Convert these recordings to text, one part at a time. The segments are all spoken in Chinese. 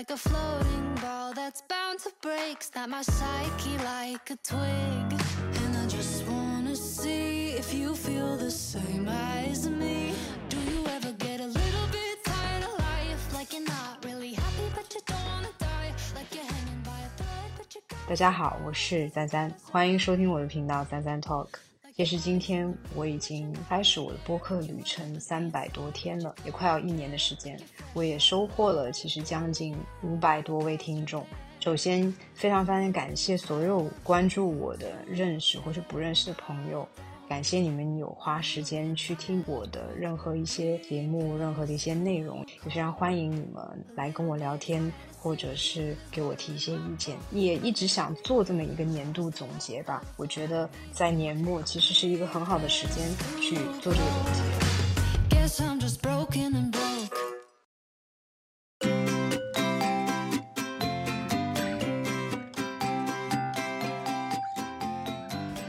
Like a floating ball that's bound to break, snap my psyche like a twig. And I just wanna see if you feel the same as me. Do you ever get a little bit tired of life? Like you're not really happy, but you don't wanna die. Like you're hanging by a thread, but you got 大家好，我是赞赞，欢迎收听我的频道赞赞 Talk。 其实今天我已经开始我的播客旅程三百多天了，也快要一年的时间，我也收获了其实将近五百多位听众。首先，非常非常感谢所有关注我的、认识或是不认识的朋友，感谢你们有花时间去听我的任何一些节目、任何的一些内容，也非常欢迎你们来跟我聊天，或者是给我提一些意见。也一直想做这么一个年度总结吧，我觉得在年末其实是一个很好的时间去做这个总结。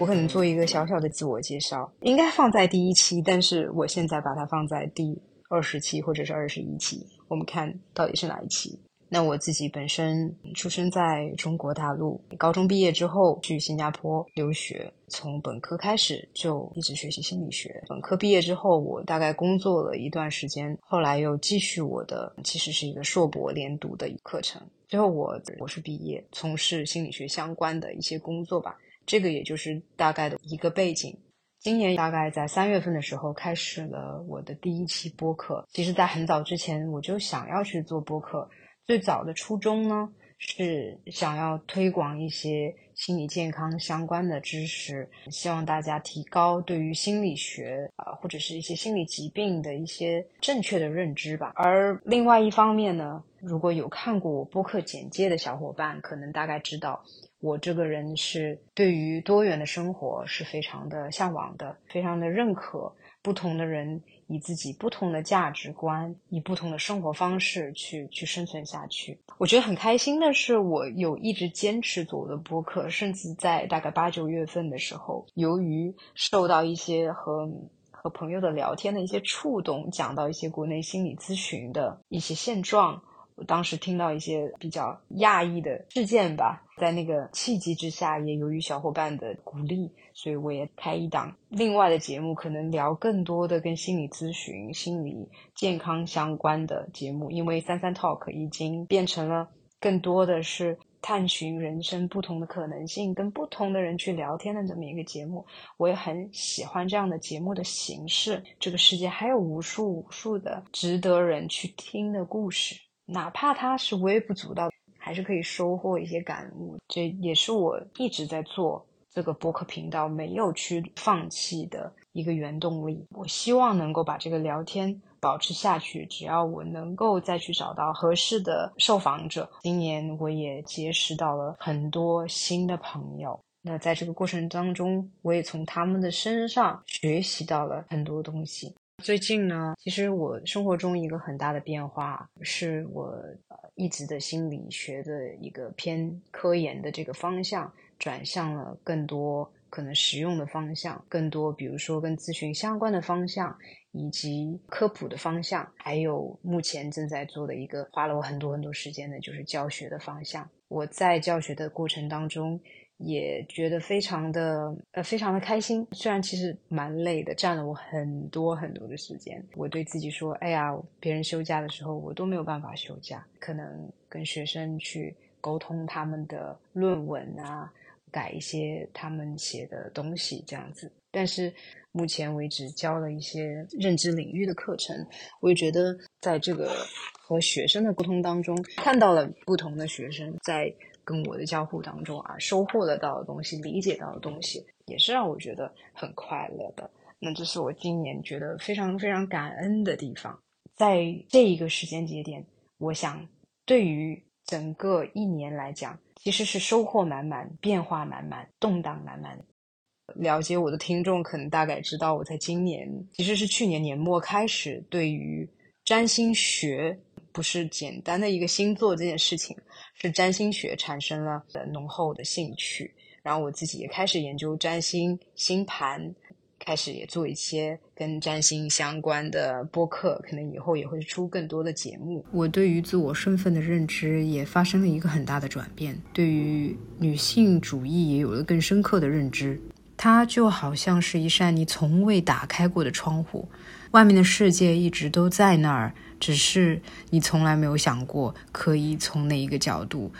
我可能做一个小小的自我介绍，应该放在第一期，但是我现在把它放在第二十期或者是二十一期，我们看到底是哪一期。那我自己本身出生在中国大陆，高中毕业之后去新加坡留学，从本科开始就一直学习心理学。本科毕业之后，我大概工作了一段时间，后来又继续我的其实是一个硕博连读的课程。最后我博士毕业，从事心理学相关的一些工作吧。这个也就是大概的一个背景。今年大概在三月份的时候开始了我的第一期播客。其实，在很早之前我就想要去做播客。最早的初衷呢，是想要推广一些心理健康相关的知识，希望大家提高对于心理学啊、或者是一些心理疾病的一些正确的认知吧。而另外一方面呢，如果有看过我播客简介的小伙伴，可能大概知道。我这个人是对于多元的生活是非常的向往的，非常的认可不同的人以自己不同的价值观，以不同的生活方式去去生存下去。我觉得很开心的是，我有一直坚持做我的播客，甚至在大概八九月份的时候，由于受到一些和和朋友的聊天的一些触动，讲到一些国内心理咨询的一些现状。当时听到一些比较讶异的事件吧，在那个契机之下，也由于小伙伴的鼓励，所以我也开一档另外的节目，可能聊更多的跟心理咨询、心理健康相关的节目。因为三三 Talk 已经变成了更多的是探寻人生不同的可能性，跟不同的人去聊天的这么一个节目。我也很喜欢这样的节目的形式。这个世界还有无数无数的值得人去听的故事。哪怕它是微不足道，还是可以收获一些感悟。这也是我一直在做这个播客频道没有去放弃的一个原动力。我希望能够把这个聊天保持下去，只要我能够再去找到合适的受访者。今年我也结识到了很多新的朋友。那在这个过程当中，我也从他们的身上学习到了很多东西。最近呢，其实我生活中一个很大的变化，是我呃一直的心理学的一个偏科研的这个方向，转向了更多可能实用的方向，更多比如说跟咨询相关的方向，以及科普的方向，还有目前正在做的一个花了我很多很多时间的，就是教学的方向。我在教学的过程当中。也觉得非常的呃非常的开心，虽然其实蛮累的，占了我很多很多的时间。我对自己说：“哎呀，别人休假的时候，我都没有办法休假，可能跟学生去沟通他们的论文啊，改一些他们写的东西这样子。”但是目前为止教了一些认知领域的课程，我也觉得在这个和学生的沟通当中，看到了不同的学生在。跟我的交互当中啊，收获得到的东西，理解到的东西，也是让我觉得很快乐的。那这是我今年觉得非常非常感恩的地方。在这一个时间节点，我想对于整个一年来讲，其实是收获满满、变化满满、动荡满满。了解我的听众可能大概知道，我在今年其实是去年年末开始，对于占星学不是简单的一个星座这件事情，是占星学产生了浓厚的兴趣。然后我自己也开始研究占星、星盘，开始也做一些跟占星相关的播客，可能以后也会出更多的节目。我对于自我身份的认知也发生了一个很大的转变，对于女性主义也有了更深刻的认知。它就好像是一扇你从未打开过的窗户，外面的世界一直都在那儿，只是你从来没有想过可以从哪一个角度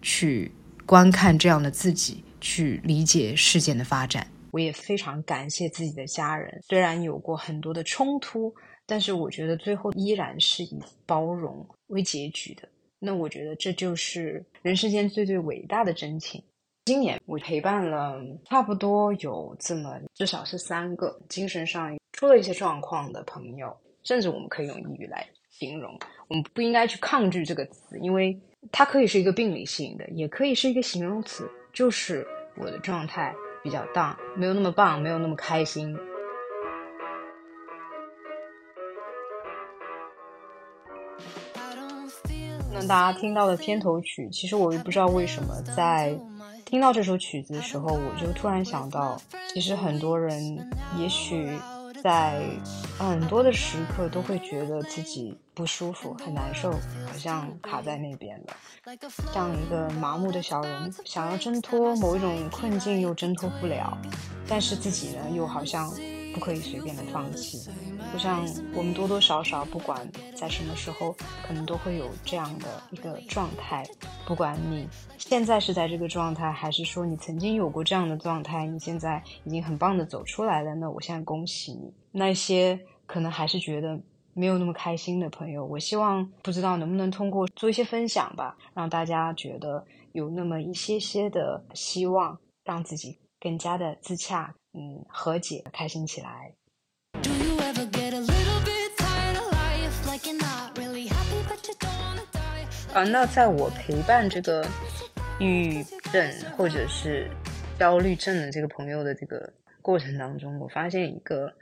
去观看这样的自己。去理解事件的发展，我也非常感谢自己的家人。虽然有过很多的冲突，但是我觉得最后依然是以包容为结局的。那我觉得这就是人世间最最伟大的真情。今年我陪伴了差不多有这么至少是三个精神上出了一些状况的朋友，甚至我们可以用抑郁来形容。我们不应该去抗拒这个词，因为它可以是一个病理性的，也可以是一个形容词。就是我的状态比较荡，没有那么棒，没有那么开心。那大家听到的片头曲，其实我也不知道为什么，在听到这首曲子的时候，我就突然想到，其实很多人也许。在很多的时刻，都会觉得自己不舒服、很难受，好像卡在那边了，像一个麻木的小人，想要挣脱某一种困境又挣脱不了，但是自己呢，又好像。不可以随便的放弃。就像，我们多多少少，不管在什么时候，可能都会有这样的一个状态。不管你现在是在这个状态，还是说你曾经有过这样的状态，你现在已经很棒的走出来了，那我现在恭喜你。那些可能还是觉得没有那么开心的朋友，我希望不知道能不能通过做一些分享吧，让大家觉得有那么一些些的希望，让自己更加的自洽。嗯，和解，开心起来。啊，那在我陪伴这个抑郁症或者是焦虑症的这个朋友的这个过程当中，我发现一个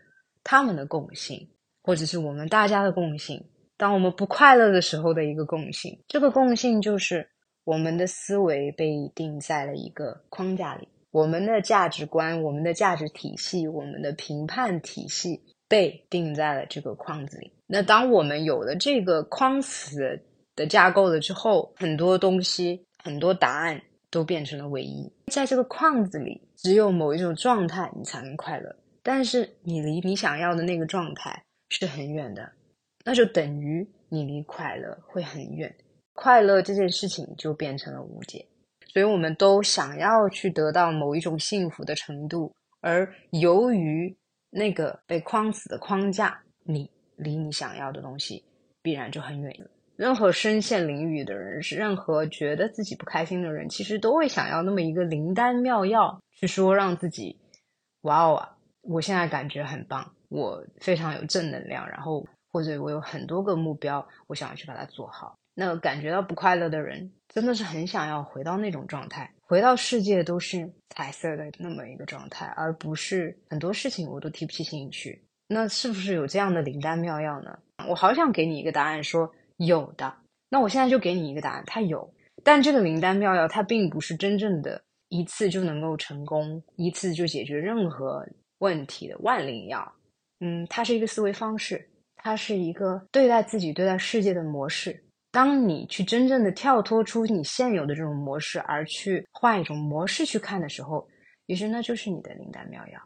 他们的共性，或者是我们大家的共性。当我们不快乐的时候的一个共性，这个共性就是我们的思维被定在了一个框架里。我们的价值观、我们的价值体系、我们的评判体系被定在了这个框子里。那当我们有了这个框死的架构了之后，很多东西、很多答案都变成了唯一。在这个框子里，只有某一种状态你才能快乐，但是你离你想要的那个状态是很远的，那就等于你离快乐会很远。快乐这件事情就变成了无解。所以我们都想要去得到某一种幸福的程度，而由于那个被框死的框架，你离你想要的东西必然就很远。任何身陷囹圄的人，是任何觉得自己不开心的人，其实都会想要那么一个灵丹妙药，去说让自己，哇哦，我现在感觉很棒，我非常有正能量，然后或者我有很多个目标，我想要去把它做好。那感觉到不快乐的人，真的是很想要回到那种状态，回到世界都是彩色的那么一个状态，而不是很多事情我都提不起兴趣。那是不是有这样的灵丹妙药呢？我好想给你一个答案，说有的。那我现在就给你一个答案，它有。但这个灵丹妙药，它并不是真正的一次就能够成功，一次就解决任何问题的万灵药。嗯，它是一个思维方式，它是一个对待自己、对待世界的模式。当你去真正的跳脱出你现有的这种模式，而去换一种模式去看的时候，也许那就是你的灵丹妙药。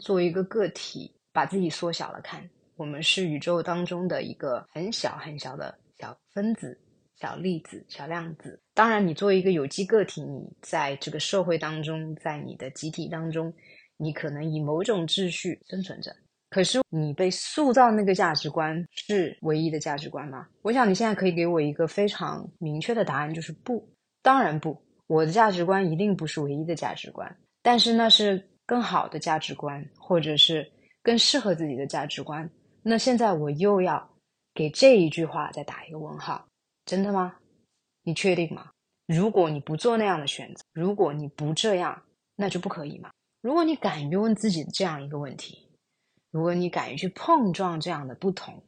作为一个个体，把自己缩小了看，我们是宇宙当中的一个很小很小的小分子、小粒子、小量子。当然，你作为一个有机个体，你在这个社会当中，在你的集体当中，你可能以某种秩序生存着。可是你被塑造那个价值观是唯一的价值观吗？我想你现在可以给我一个非常明确的答案，就是不，当然不。我的价值观一定不是唯一的价值观，但是那是更好的价值观，或者是更适合自己的价值观。那现在我又要给这一句话再打一个问号，真的吗？你确定吗？如果你不做那样的选择，如果你不这样，那就不可以吗？如果你敢于问自己这样一个问题。如果你敢于去碰撞这样的不同，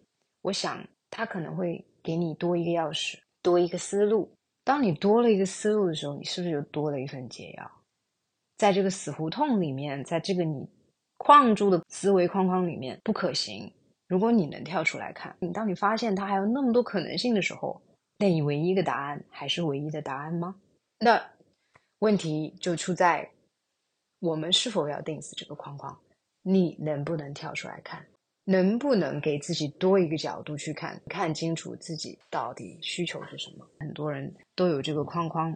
我想它可能会给你多一个钥匙，多一个思路。当你多了一个思路的时候，你是不是就多了一份解药？在这个死胡同里面，在这个你框住的思维框框里面不可行。如果你能跳出来看，你当你发现它还有那么多可能性的时候，那你唯一的答案还是唯一的答案吗？那问题就出在我们是否要定死这个框框？你能不能跳出来看？能不能给自己多一个角度去看，看清楚自己到底需求是什么？很多人都有这个框框，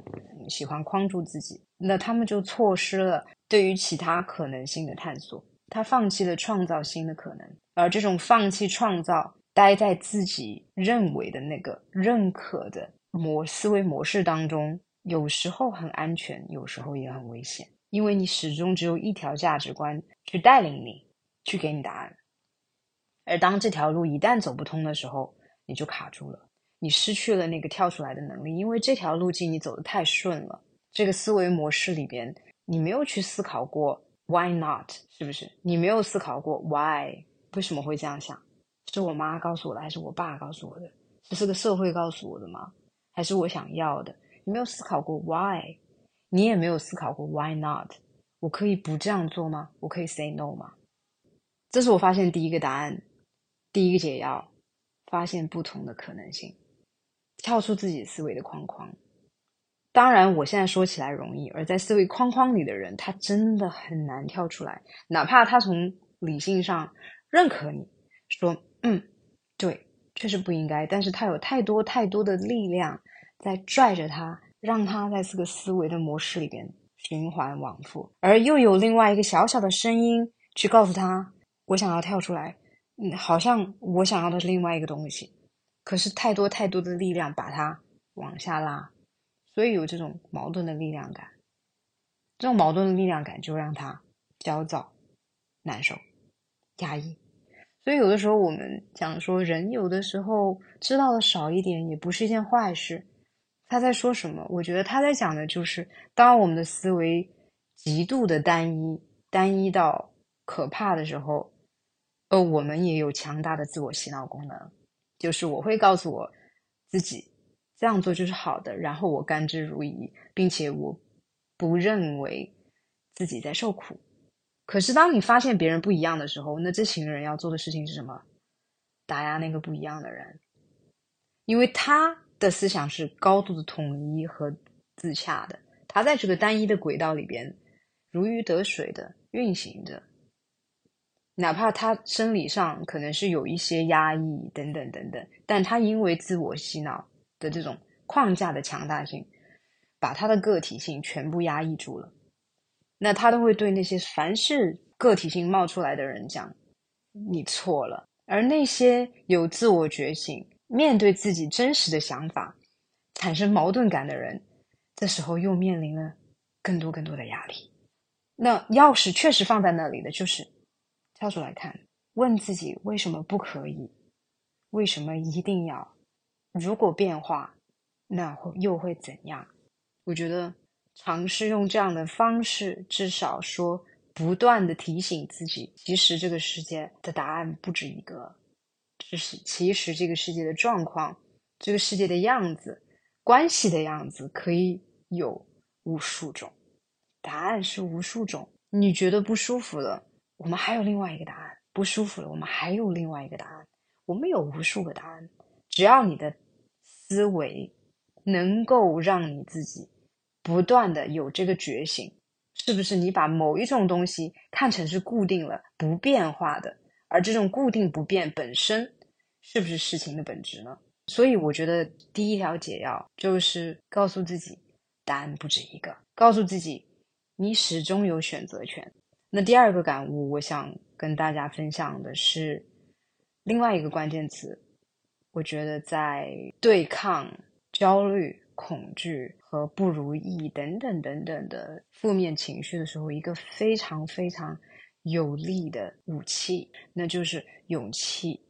喜欢框住自己，那他们就错失了对于其他可能性的探索，他放弃了创造新的可能。而这种放弃创造，待在自己认为的那个认可的模思维模式当中，有时候很安全，有时候也很危险，因为你始终只有一条价值观去带领你，去给你答案。而当这条路一旦走不通的时候，你就卡住了，你失去了那个跳出来的能力，因为这条路径你走的太顺了。这个思维模式里边，你没有去思考过 why not，是不是？你没有思考过 why 为什么会这样想？是我妈告诉我的，还是我爸告诉我的？这是个社会告诉我的吗？还是我想要的？你没有思考过 why，你也没有思考过 why not？我可以不这样做吗？我可以 say no 吗？这是我发现第一个答案。第一个解药，发现不同的可能性，跳出自己思维的框框。当然，我现在说起来容易，而在思维框框里的人，他真的很难跳出来。哪怕他从理性上认可你，说嗯，对，确实不应该，但是他有太多太多的力量在拽着他，让他在这个思维的模式里边循环往复，而又有另外一个小小的声音去告诉他：我想要跳出来。嗯，好像我想要的是另外一个东西，可是太多太多的力量把它往下拉，所以有这种矛盾的力量感。这种矛盾的力量感就让他焦躁、难受、压抑。所以有的时候我们讲说，人有的时候知道的少一点也不是一件坏事。他在说什么？我觉得他在讲的就是，当我们的思维极度的单一、单一到可怕的时候。呃，我们也有强大的自我洗脑功能，就是我会告诉我自己这样做就是好的，然后我甘之如饴，并且我不认为自己在受苦。可是当你发现别人不一样的时候，那这群人要做的事情是什么？打压那个不一样的人，因为他的思想是高度的统一和自洽的，他在这个单一的轨道里边如鱼得水的运行着。哪怕他生理上可能是有一些压抑等等等等，但他因为自我洗脑的这种框架的强大性，把他的个体性全部压抑住了。那他都会对那些凡是个体性冒出来的人讲：“你错了。”而那些有自我觉醒、面对自己真实的想法、产生矛盾感的人，这时候又面临了更多更多的压力。那钥匙确实放在那里的，就是。跳出来看，问自己为什么不可以？为什么一定要？如果变化，那会又会怎样？我觉得尝试用这样的方式，至少说不断的提醒自己，其实这个世界的答案不止一个，就是其实这个世界的状况，这个世界的样子，关系的样子，可以有无数种，答案是无数种。你觉得不舒服了？我们还有另外一个答案，不舒服了。我们还有另外一个答案，我们有无数个答案。只要你的思维能够让你自己不断的有这个觉醒，是不是？你把某一种东西看成是固定了、不变化的，而这种固定不变本身，是不是事情的本质呢？所以，我觉得第一条解药就是告诉自己，答案不止一个，告诉自己，你始终有选择权。那第二个感悟，我想跟大家分享的是另外一个关键词。我觉得在对抗焦虑、恐惧和不如意等等等等的负面情绪的时候，一个非常非常有力的武器，那就是勇气。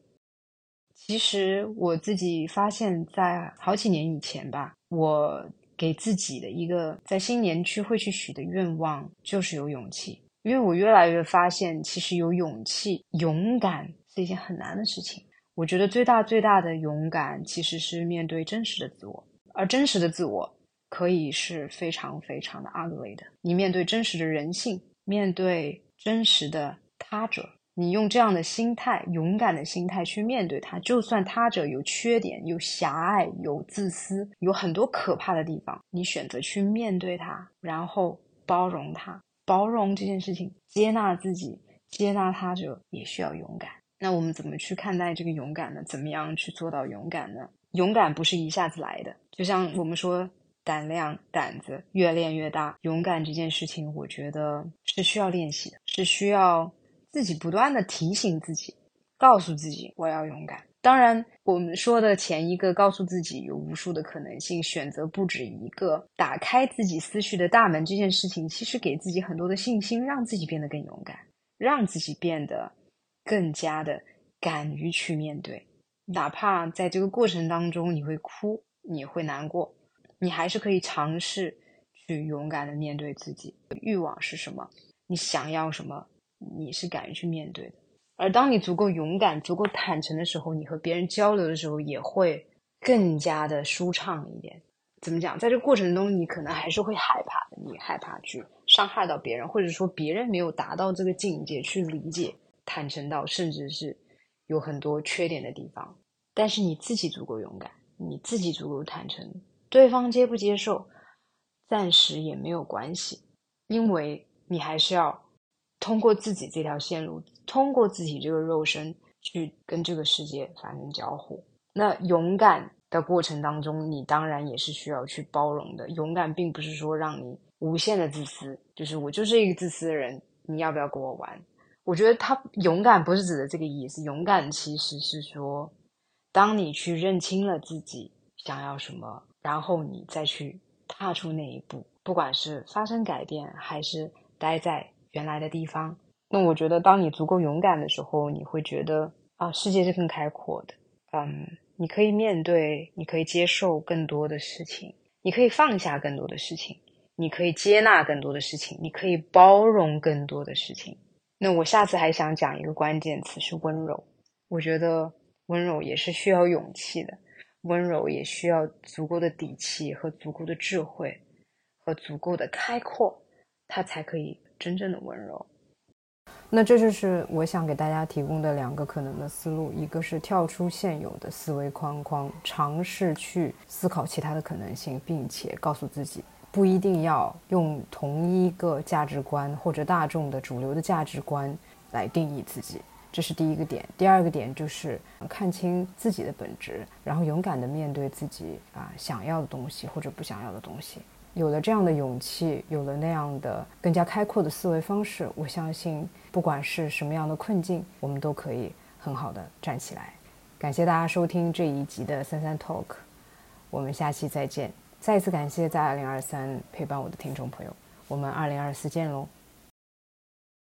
其实我自己发现，在好几年以前吧，我给自己的一个在新年区会去许的愿望，就是有勇气。因为我越来越发现，其实有勇气、勇敢是一件很难的事情。我觉得最大最大的勇敢其实是面对真实的自我，而真实的自我可以是非常非常的 ugly 的。你面对真实的人性，面对真实的他者，你用这样的心态，勇敢的心态去面对他，就算他者有缺点、有狭隘、有自私，有很多可怕的地方，你选择去面对他，然后包容他，包容这件事情，接纳自己，接纳他者，也需要勇敢。那我们怎么去看待这个勇敢呢？怎么样去做到勇敢呢？勇敢不是一下子来的，就像我们说胆量、胆子越练越大。勇敢这件事情，我觉得是需要练习的，是需要自己不断的提醒自己，告诉自己我要勇敢。当然，我们说的前一个告诉自己有无数的可能性，选择不止一个，打开自己思绪的大门这件事情，其实给自己很多的信心，让自己变得更勇敢，让自己变得。更加的敢于去面对，哪怕在这个过程当中你会哭，你会难过，你还是可以尝试去勇敢的面对自己欲望是什么，你想要什么，你是敢于去面对的。而当你足够勇敢、足够坦诚的时候，你和别人交流的时候也会更加的舒畅一点。怎么讲？在这过程中，你可能还是会害怕，你害怕去伤害到别人，或者说别人没有达到这个境界去理解。坦诚到，甚至是有很多缺点的地方，但是你自己足够勇敢，你自己足够坦诚，对方接不接受，暂时也没有关系，因为你还是要通过自己这条线路，通过自己这个肉身去跟这个世界发生交互。那勇敢的过程当中，你当然也是需要去包容的。勇敢并不是说让你无限的自私，就是我就是一个自私的人，你要不要跟我玩？我觉得他勇敢不是指的这个意思，勇敢其实是说，当你去认清了自己想要什么，然后你再去踏出那一步，不管是发生改变还是待在原来的地方，那我觉得当你足够勇敢的时候，你会觉得啊，世界是更开阔的，嗯，你可以面对，你可以接受更多的事情，你可以放下更多的事情，你可以接纳更多的事情，你可以包容更多的事情。那我下次还想讲一个关键词是温柔，我觉得温柔也是需要勇气的，温柔也需要足够的底气和足够的智慧和足够的开阔，它才可以真正的温柔。那这就是我想给大家提供的两个可能的思路，一个是跳出现有的思维框框，尝试去思考其他的可能性，并且告诉自己。不一定要用同一个价值观或者大众的主流的价值观来定义自己，这是第一个点。第二个点就是看清自己的本质，然后勇敢地面对自己啊想要的东西或者不想要的东西。有了这样的勇气，有了那样的更加开阔的思维方式，我相信不管是什么样的困境，我们都可以很好的站起来。感谢大家收听这一集的三三 Talk，我们下期再见。再一次感谢在二零二三陪伴我的听众朋友，我们二零二四见喽。